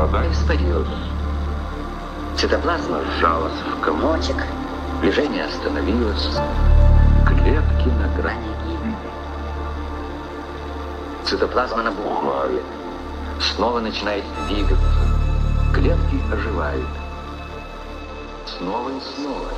Вода Испарилась. Цитоплазма сжалась в комочек. Движение остановилось. Клетки на грани гибели. Цитоплазма набухает. Снова начинает двигаться. Клетки оживают. Снова и снова.